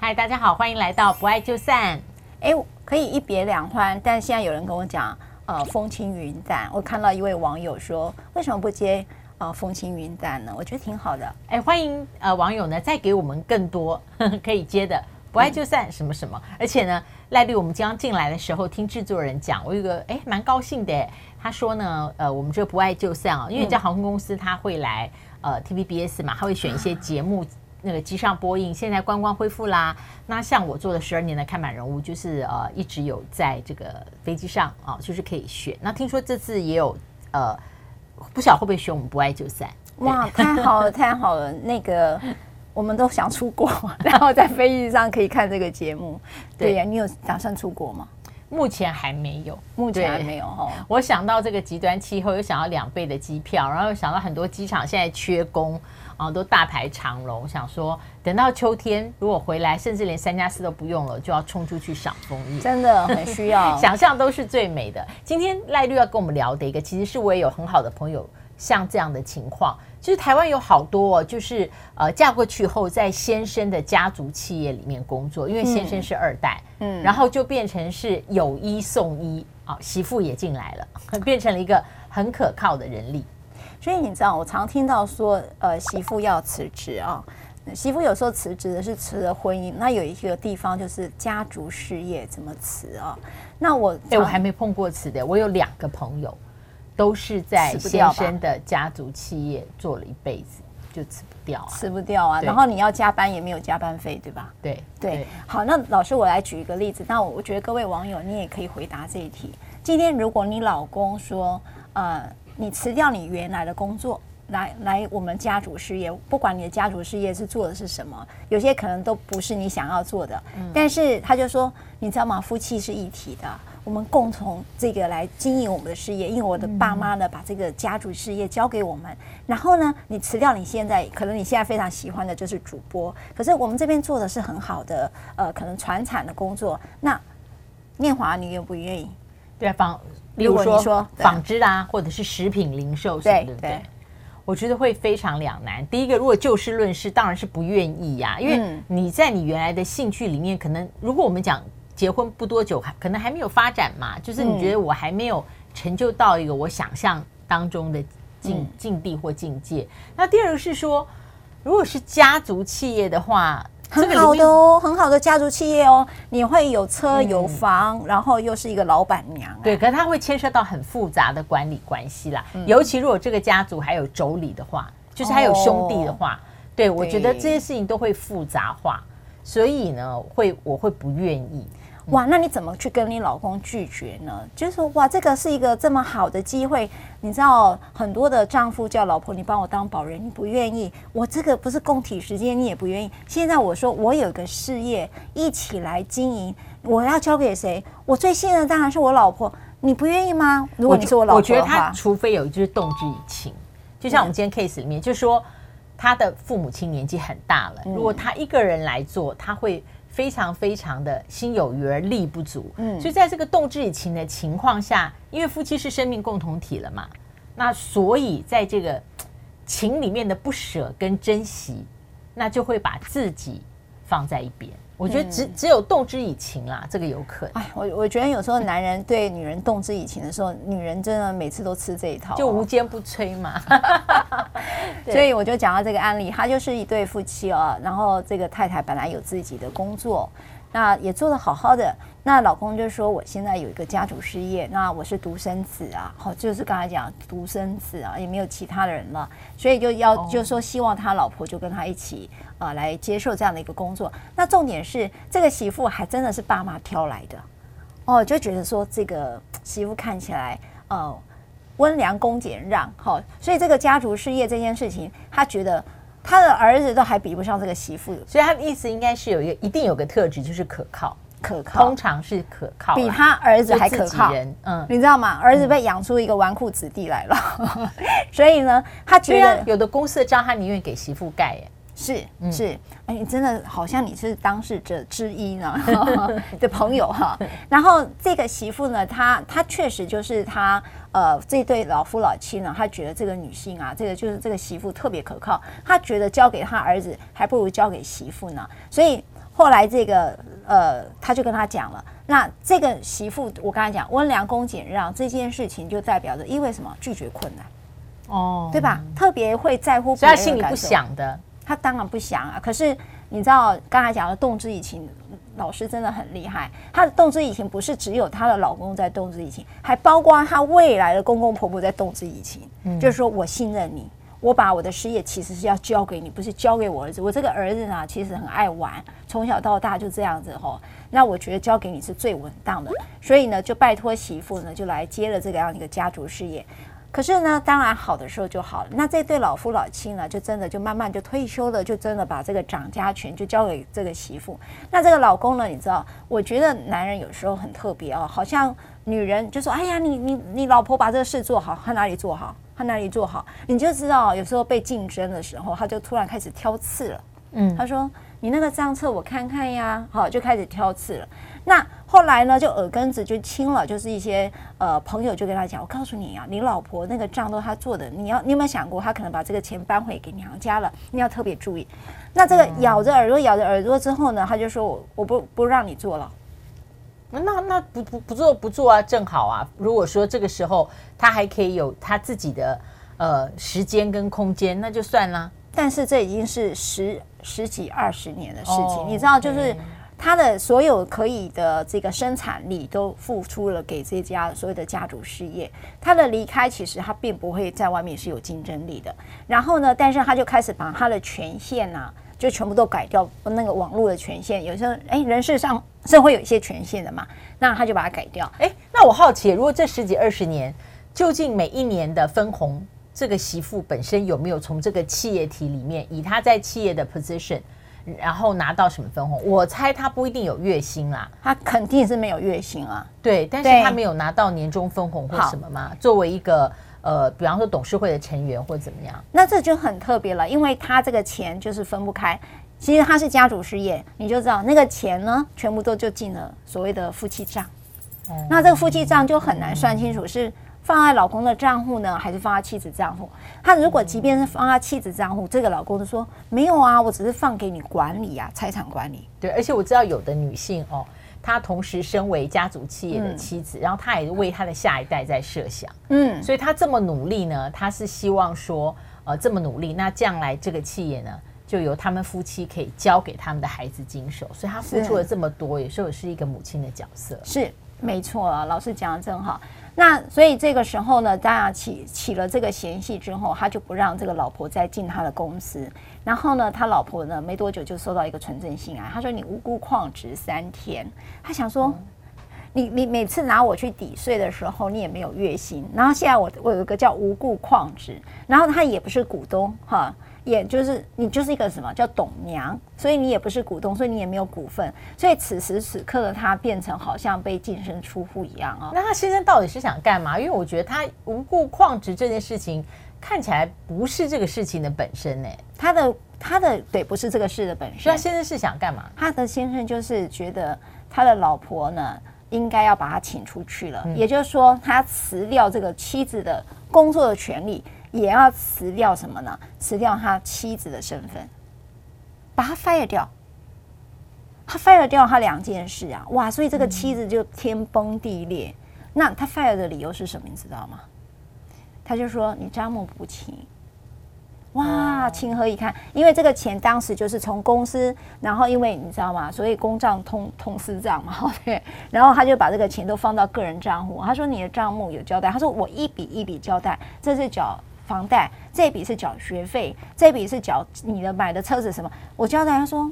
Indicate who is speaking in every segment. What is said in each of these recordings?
Speaker 1: 嗨，大家好，欢迎来到不爱就散。
Speaker 2: 哎，可以一别两欢，但现在有人跟我讲，呃，风轻云淡。我看到一位网友说，为什么不接呃风轻云淡呢？我觉得挺好的。
Speaker 1: 哎，欢迎呃网友呢，再给我们更多 可以接的。不爱就散什么什么，而且呢，赖律，我们刚进来的时候听制作人讲，我有个哎蛮高兴的。他说呢，呃，我们这个不爱就散啊，因为这航空公司他会来呃 TVBS 嘛，他会选一些节目那个机上播映。现在观光恢复啦，那像我做了十二年的看板人物，就是呃一直有在这个飞机上啊，就是可以选。那听说这次也有呃，不晓得会不会选我们不爱就散？
Speaker 2: 哇，太好了，太好了，那个。我们都想出国，然后在飞机上可以看这个节目。对呀，你有打算出国吗？
Speaker 1: 目前还没有，
Speaker 2: 目前还没有哈。
Speaker 1: 我想到这个极端气候，又想到两倍的机票，然后又想到很多机场现在缺工啊，都大排长龙。想说等到秋天如果回来，甚至连三加四都不用了，就要冲出去赏枫叶，
Speaker 2: 真的很需要。
Speaker 1: 想象都是最美的。今天赖律要跟我们聊的一个，其实是我也有很好的朋友。像这样的情况，其实台湾有好多，哦就是呃嫁过去后，在先生的家族企业里面工作，因为先生是二代，嗯，然后就变成是有一送一啊，媳妇也进来了，变成了一个很可靠的人力。
Speaker 2: 所以你知道，我常听到说，呃，媳妇要辞职啊，媳妇有时候辞职的是辞了婚姻，那有一个地方就是家族事业怎么辞啊？那我
Speaker 1: 哎，我还没碰过辞的，我有两个朋友。都是在先生的家族企业做了一辈子，就辞不掉啊，
Speaker 2: 辞不掉啊。然后你要加班也没有加班费，对吧？
Speaker 1: 对
Speaker 2: 对。好，那老师我来举一个例子。那我觉得各位网友你也可以回答这一题。今天如果你老公说，呃，你辞掉你原来的工作，来来我们家族事业，不管你的家族事业是做的是什么，有些可能都不是你想要做的，嗯，但是他就说，你知道吗？夫妻是一体的。我们共同这个来经营我们的事业，因为我的爸妈呢，把这个家族事业交给我们。然后呢，你辞掉你现在可能你现在非常喜欢的就是主播，可是我们这边做的是很好的，呃，可能传产的工作。那念华，你愿不愿意？
Speaker 1: 对啊，纺，比如说纺织啊，或者是食品零售什么的，对不对？我觉得会非常两难。第一个，如果就事论事，当然是不愿意呀，因为你在你原来的兴趣里面，可能如果我们讲。结婚不多久，还可能还没有发展嘛，就是你觉得我还没有成就到一个我想象当中的境境地或境界。那第二个是说，如果是家族企业的话，
Speaker 2: 很好的哦，很好的家族企业哦，你会有车有房，然后又是一个老板娘。
Speaker 1: 对，可是它会牵涉到很复杂的管理关系啦，尤其如果这个家族还有妯娌的话，就是还有兄弟的话，对，我觉得这些事情都会复杂化，所以呢，会我会不愿意。
Speaker 2: 哇，那你怎么去跟你老公拒绝呢？就是说，哇，这个是一个这么好的机会，你知道，很多的丈夫叫老婆，你帮我当保人，你不愿意。我这个不是共体时间，你也不愿意。现在我说我有个事业，一起来经营，我要交给谁？我最信任的当然是我老婆，你不愿意吗？如果你是我老婆
Speaker 1: 我觉得他除非有就是动之以情，就像我们今天 case 里面，就是说他的父母亲年纪很大了，如果他一个人来做，他会。非常非常的心有余而力不足，嗯，所以在这个动之以情的情况下，因为夫妻是生命共同体了嘛，那所以在这个情里面的不舍跟珍惜，那就会把自己放在一边。我觉得只只有动之以情啦，这个有可能。
Speaker 2: 哎，我我觉得有时候男人对女人动之以情的时候，女人真的每次都吃这一套，
Speaker 1: 就无坚不摧嘛。
Speaker 2: 所以我就讲到这个案例，他就是一对夫妻哦，然后这个太太本来有自己的工作。那也做得好好的，那老公就说，我现在有一个家族事业，那我是独生子啊，好，就是刚才讲独生子啊，也没有其他的人了，所以就要就说希望他老婆就跟他一起啊、呃、来接受这样的一个工作。那重点是这个媳妇还真的是爸妈挑来的。哦，就觉得说这个媳妇看起来呃温良恭俭让，好，所以这个家族事业这件事情，他觉得。他的儿子都还比不上这个媳妇，
Speaker 1: 所以他的意思应该是有一个一定有个特质，就是可靠，
Speaker 2: 可靠，
Speaker 1: 通常是可靠，
Speaker 2: 比他儿子还可靠。嗯，你知道吗？儿子被养出一个纨绔子弟来了，嗯、所以呢，他觉得、啊、
Speaker 1: 有的公司的账他宁愿给媳妇盖，
Speaker 2: 是是，哎，你真的好像你是当事者之一呢 的朋友哈。然后这个媳妇呢，她她确实就是她呃，这对老夫老妻呢，她觉得这个女性啊，这个就是这个媳妇特别可靠，她觉得交给她儿子还不如交给媳妇呢。所以后来这个呃，他就跟他讲了，那这个媳妇，我刚才讲温良恭俭让这件事情，就代表着因为什么？拒绝困难。哦，对吧？特别会在乎别人，
Speaker 1: 所以他心里不想的，
Speaker 2: 他当然不想啊。可是你知道刚才讲的动之以情，老师真的很厉害。他的动之以情不是只有她的老公在动之以情，还包括她未来的公公婆婆在动之以情。嗯，就是说我信任你。我把我的事业其实是要交给你，不是交给我儿子。我这个儿子呢，其实很爱玩，从小到大就这样子吼。那我觉得交给你是最稳当的，所以呢，就拜托媳妇呢，就来接了这个样一个家族事业。可是呢，当然好的时候就好了。那这对老夫老妻呢，就真的就慢慢就退休了，就真的把这个掌家权就交给这个媳妇。那这个老公呢，你知道，我觉得男人有时候很特别哦，好像女人就说：“哎呀，你你你老婆把这个事做好，他哪里做好？”他哪里做好，你就知道。有时候被竞争的时候，他就突然开始挑刺了。嗯，他说：“你那个账册我看看呀。”好，就开始挑刺了。那后来呢，就耳根子就清了，就是一些呃朋友就跟他讲：“我告诉你啊，你老婆那个账都他做的，你要你有没有想过，他可能把这个钱搬回给娘家了？你要特别注意。”那这个咬着耳朵，咬着耳朵之后呢，他就说：“我我不不让你做了。”
Speaker 1: 那那不不不做不做啊，正好啊。如果说这个时候他还可以有他自己的呃时间跟空间，那就算了。
Speaker 2: 但是这已经是十十几二十年的事情，哦、你知道，就是他的所有可以的这个生产力都付出了给这家所有的家族事业。他的离开其实他并不会在外面是有竞争力的。然后呢，但是他就开始把他的权限呢、啊。就全部都改掉那个网络的权限，有时候哎，人事上是会有一些权限的嘛，那他就把它改掉。
Speaker 1: 哎，那我好奇，如果这十几二十年，究竟每一年的分红，这个媳妇本身有没有从这个企业体里面，以她在企业的 position，然后拿到什么分红？我猜她不一定有月薪啦，
Speaker 2: 她肯定是没有月薪啊。
Speaker 1: 对，但是她没有拿到年终分红或什么吗？作为一个。呃，比方说董事会的成员或怎么样，
Speaker 2: 那这就很特别了，因为他这个钱就是分不开。其实他是家族事业，你就知道那个钱呢，全部都就进了所谓的夫妻账。嗯、那这个夫妻账就很难算清楚，是放在老公的账户呢，还是放在妻子账户？他如果即便是放在妻子账户，这个老公就说没有啊，我只是放给你管理啊，财产管理。
Speaker 1: 对，而且我知道有的女性哦。她同时身为家族企业的妻子，嗯、然后她也为她的下一代在设想，嗯，所以她这么努力呢，她是希望说，呃，这么努力，那将来这个企业呢，就由他们夫妻可以交给他们的孩子经手，所以她付出了这么多，有时候是一个母亲的角色，
Speaker 2: 是没错啊，老师讲的真好。那所以这个时候呢，当然起起了这个嫌隙之后，他就不让这个老婆再进他的公司。然后呢，他老婆呢没多久就收到一个纯正信啊，他说你无故旷职三天。他想说，你你每次拿我去抵税的时候，你也没有月薪。然后现在我我有一个叫无故旷职，然后他也不是股东哈。也就是你就是一个什么叫董娘，所以你也不是股东，所以你也没有股份，所以此时此刻的他变成好像被净身出户一样啊、哦。
Speaker 1: 那他先生到底是想干嘛？因为我觉得他无故旷职这件事情看起来不是这个事情的本身呢。
Speaker 2: 他的他的对，不是这个事的本身。
Speaker 1: 所以他先生是想干嘛？
Speaker 2: 他的先生就是觉得他的老婆呢应该要把他请出去了，嗯、也就是说他辞掉这个妻子的工作的权利。也要辞掉什么呢？辞掉他妻子的身份，把他 fire 掉。他 fire 掉他两件事啊，哇！所以这个妻子就天崩地裂。那他 fire 的理由是什么？你知道吗？他就说你账目不清。哇，情何以堪？因为这个钱当时就是从公司，然后因为你知道吗？所以公账通通私账嘛，对。然后他就把这个钱都放到个人账户。他说你的账目有交代。他说我一笔一笔交代，这是缴。房贷这笔是缴学费，这笔是缴你的买的车子什么？我交代他说，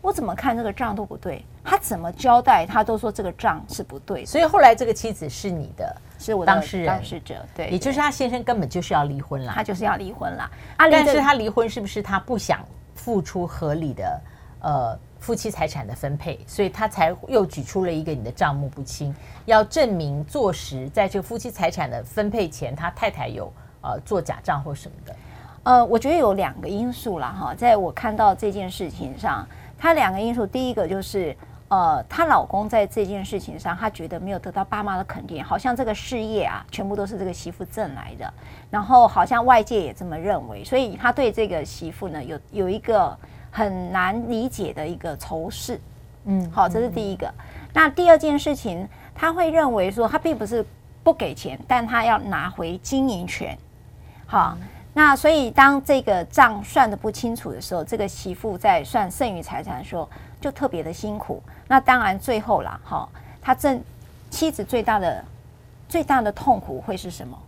Speaker 2: 我怎么看这个账都不对，他怎么交代他都说这个账是不对，
Speaker 1: 所以后来这个妻子是你的，
Speaker 2: 是我的当事人当事者，对，
Speaker 1: 也就是他先生根本就是要离婚了，
Speaker 2: 他就是要离婚了。
Speaker 1: 但是他离婚是不是他不想付出合理的呃夫妻财产的分配，所以他才又举出了一个你的账目不清，要证明坐实在这个夫妻财产的分配前，他太太有。呃，做假账或什么的，
Speaker 2: 呃，我觉得有两个因素啦，哈，在我看到这件事情上，他两个因素，第一个就是，呃，她老公在这件事情上，她觉得没有得到爸妈的肯定，好像这个事业啊，全部都是这个媳妇挣来的，然后好像外界也这么认为，所以他对这个媳妇呢，有有一个很难理解的一个仇视。嗯，好，这是第一个。那第二件事情，她会认为说，她并不是不给钱，但她要拿回经营权。好，那所以当这个账算的不清楚的时候，这个媳妇在算剩余财产的时候就特别的辛苦。那当然最后啦，哈，他正妻子最大的最大的痛苦会是什么？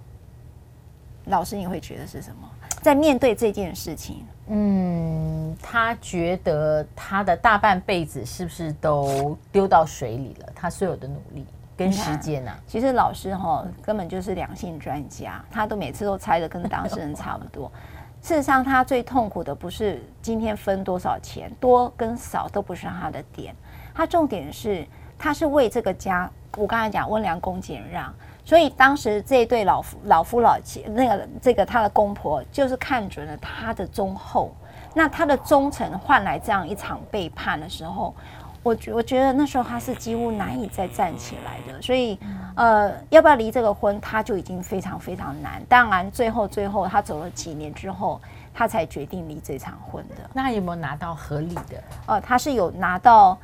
Speaker 2: 老师，你会觉得是什么？在面对这件事情，
Speaker 1: 嗯，他觉得他的大半辈子是不是都丢到水里了？他所有的努力跟时间呢、啊？
Speaker 2: 其实老师哈根本就是两性专家，他都每次都猜的跟当事人差不多。事实上，他最痛苦的不是今天分多少钱，多跟少都不是他的点，他重点是他是为这个家。我刚才讲温良恭俭让。所以当时这一对老夫老夫老妻，那个这个他的公婆就是看准了他的忠厚，那他的忠诚换来这样一场背叛的时候，我觉我觉得那时候他是几乎难以再站起来的。所以，呃，要不要离这个婚，他就已经非常非常难。当然，最后最后他走了几年之后，他才决定离这场婚的。
Speaker 1: 那有没有拿到合理的？
Speaker 2: 呃，他是有拿到，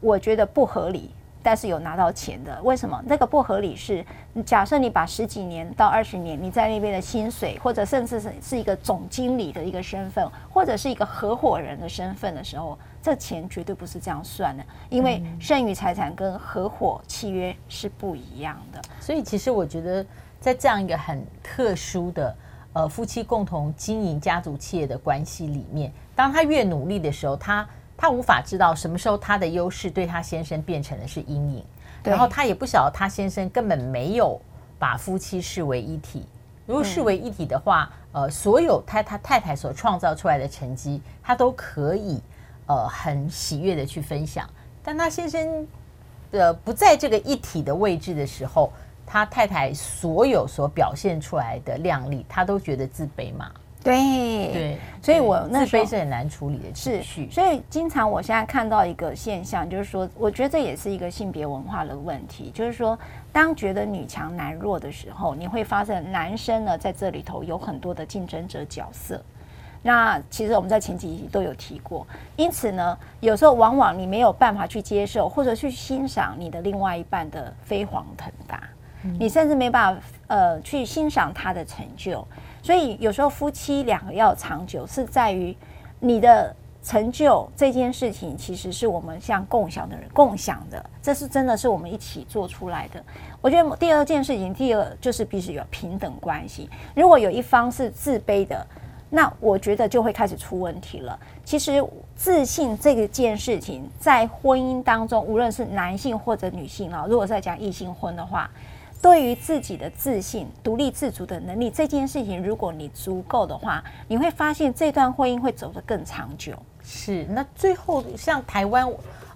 Speaker 2: 我觉得不合理。但是有拿到钱的，为什么？那个不合理是，假设你把十几年到二十年你在那边的薪水，或者甚至是是一个总经理的一个身份，或者是一个合伙人的身份的时候，这钱绝对不是这样算的，因为剩余财产跟合伙契约是不一样的。
Speaker 1: 所以其实我觉得，在这样一个很特殊的呃夫妻共同经营家族企业的关系里面，当他越努力的时候，他。他无法知道什么时候他的优势对他先生变成的是阴影，然后他也不晓得他先生根本没有把夫妻视为一体。如果视为一体的话，呃，所有他他太太所创造出来的成绩，他都可以呃很喜悦的去分享。但他先生的不在这个一体的位置的时候，他太太所有所表现出来的靓丽，他都觉得自卑嘛。
Speaker 2: 对对，所以我那时候
Speaker 1: 是很难处理的情绪。
Speaker 2: 是，所以经常我现在看到一个现象，就是说，我觉得这也是一个性别文化的问题。就是说，当觉得女强男弱的时候，你会发现男生呢在这里头有很多的竞争者角色。那其实我们在前几集都有提过，因此呢，有时候往往你没有办法去接受或者去欣赏你的另外一半的飞黄腾达，你甚至没办法呃去欣赏他的成就。所以有时候夫妻两个要长久，是在于你的成就这件事情，其实是我们像共享的人共享的，这是真的是我们一起做出来的。我觉得第二件事情，第二就是必须有平等关系。如果有一方是自卑的，那我觉得就会开始出问题了。其实自信这个件事情，在婚姻当中，无论是男性或者女性啊，如果在讲异性婚的话。对于自己的自信、独立自主的能力这件事情，如果你足够的话，你会发现这段婚姻会走得更长久。
Speaker 1: 是，那最后像台湾，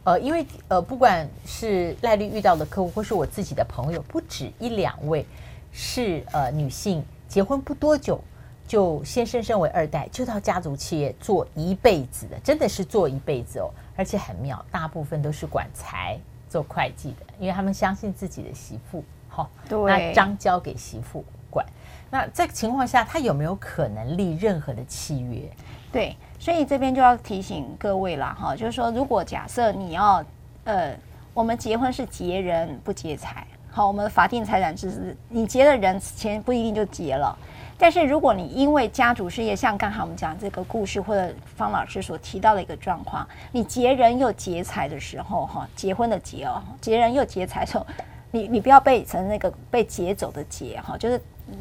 Speaker 1: 呃，因为呃，不管是赖律遇到的客户，或是我自己的朋友，不止一两位是呃女性，结婚不多久就先升升为二代，就到家族企业做一辈子的，真的是做一辈子哦，而且很妙，大部分都是管财、做会计的，因为他们相信自己的媳妇。好，对，那章交给媳妇管。那这个情况下，他有没有可能立任何的契约？
Speaker 2: 对，所以这边就要提醒各位了哈，就是说，如果假设你要，呃，我们结婚是结人不结财，好，我们法定财产制是，你结了人，钱不一定就结了。但是如果你因为家族事业，像刚才我们讲这个故事，或者方老师所提到的一个状况，你结人又结财的时候，哈，结婚的结哦，结人又结财的时候。你你不要被成那个被劫走的劫哈，就是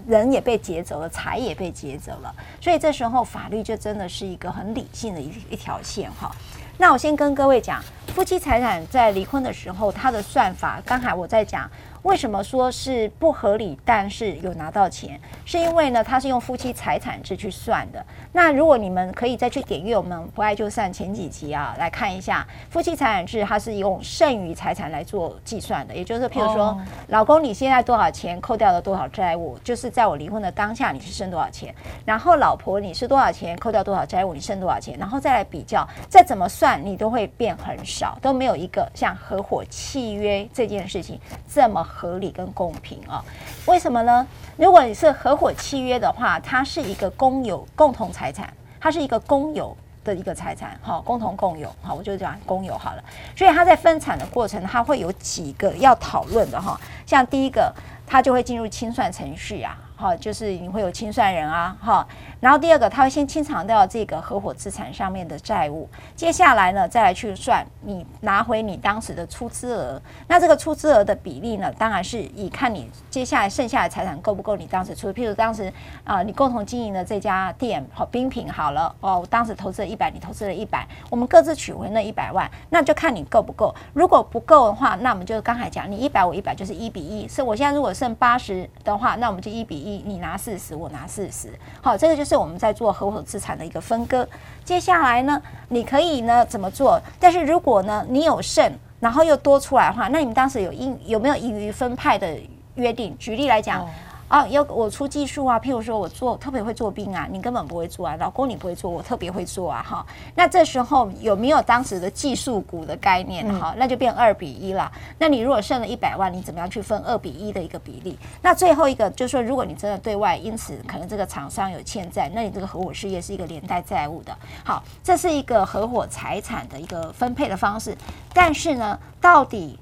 Speaker 2: 人也被劫走了，财也被劫走了，所以这时候法律就真的是一个很理性的一一条线哈。那我先跟各位讲，夫妻财产在离婚的时候，它的算法，刚才我在讲。为什么说是不合理？但是有拿到钱，是因为呢，它是用夫妻财产制去算的。那如果你们可以再去点阅我们不爱就散前几集啊，来看一下夫妻财产制，它是用剩余财产来做计算的。也就是譬如说，oh. 老公你现在多少钱，扣掉了多少债务，就是在我离婚的当下你是剩多少钱。然后老婆你是多少钱，扣掉多少债务，你剩多少钱。然后再来比较，再怎么算你都会变很少，都没有一个像合伙契约这件事情这么。合理跟公平啊？为什么呢？如果你是合伙契约的话，它是一个公有共同财产，它是一个公有的一个财产，哈，共同共有，好，我就讲公有好了。所以它在分产的过程，它会有几个要讨论的哈，像第一个，它就会进入清算程序啊。好，就是你会有清算人啊，哈。然后第二个，他会先清偿掉这个合伙资产上面的债务，接下来呢，再来去算你拿回你当时的出资额。那这个出资额的比例呢，当然是以看你接下来剩下的财产够不够你当时出。譬如当时啊、你共同经营的这家店，好，冰品好了，哦，当时投资了一百，你投资了一百，我们各自取回那一百万，那就看你够不够。如果不够的话，那我们就刚才讲，你一百我一百就是一比一。是我现在如果剩八十的话，那我们就一比一。你拿四十，我拿四十，好，这个就是我们在做合伙资产的一个分割。接下来呢，你可以呢怎么做？但是如果呢你有剩，然后又多出来的话，那你们当时有应有没有盈余分派的约定？举例来讲。啊，要我出技术啊，譬如说我做特别会做冰啊，你根本不会做啊，老公你不会做，我特别会做啊，哈。那这时候有没有当时的技术股的概念？哈、嗯，那就变二比一了。那你如果剩了一百万，你怎么样去分二比一的一个比例？那最后一个就是说，如果你真的对外，因此可能这个厂商有欠债，那你这个合伙事业是一个连带债务的。好，这是一个合伙财产的一个分配的方式。但是呢，到底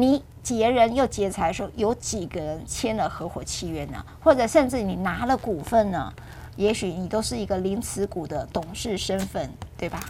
Speaker 2: 你？结人又结财的时候，有几个人签了合伙契约呢？或者甚至你拿了股份呢？也许你都是一个零持股的董事身份，对吧？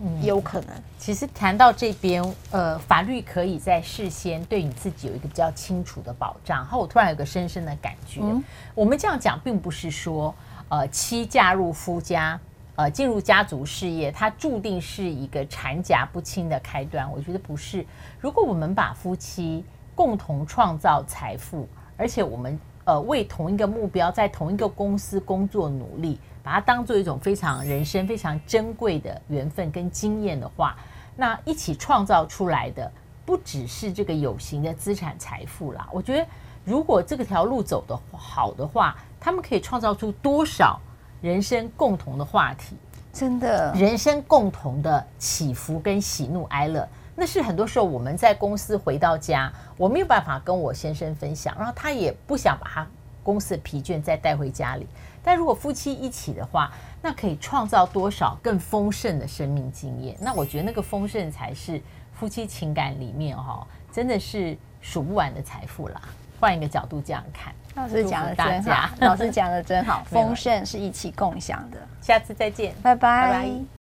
Speaker 2: 嗯，有可能。
Speaker 1: 其实谈到这边，呃，法律可以在事先对你自己有一个比较清楚的保障。然后我突然有个深深的感觉，嗯，我们这样讲，并不是说，呃，妻嫁入夫家。呃，进入家族事业，它注定是一个缠夹不清的开端。我觉得不是。如果我们把夫妻共同创造财富，而且我们呃为同一个目标，在同一个公司工作努力，把它当做一种非常人生非常珍贵的缘分跟经验的话，那一起创造出来的不只是这个有形的资产财富啦。我觉得，如果这个条路走得好的话，他们可以创造出多少？人生共同的话题，
Speaker 2: 真的，
Speaker 1: 人生共同的起伏跟喜怒哀乐，那是很多时候我们在公司回到家，我没有办法跟我先生分享，然后他也不想把他公司的疲倦再带回家里。但如果夫妻一起的话，那可以创造多少更丰盛的生命经验？那我觉得那个丰盛才是夫妻情感里面哈，真的是数不完的财富啦。换一个角度这样看。
Speaker 2: 老师讲的真好，老师讲的真好，丰盛是一起共享的。
Speaker 1: 下次再见，
Speaker 2: 拜拜。拜拜。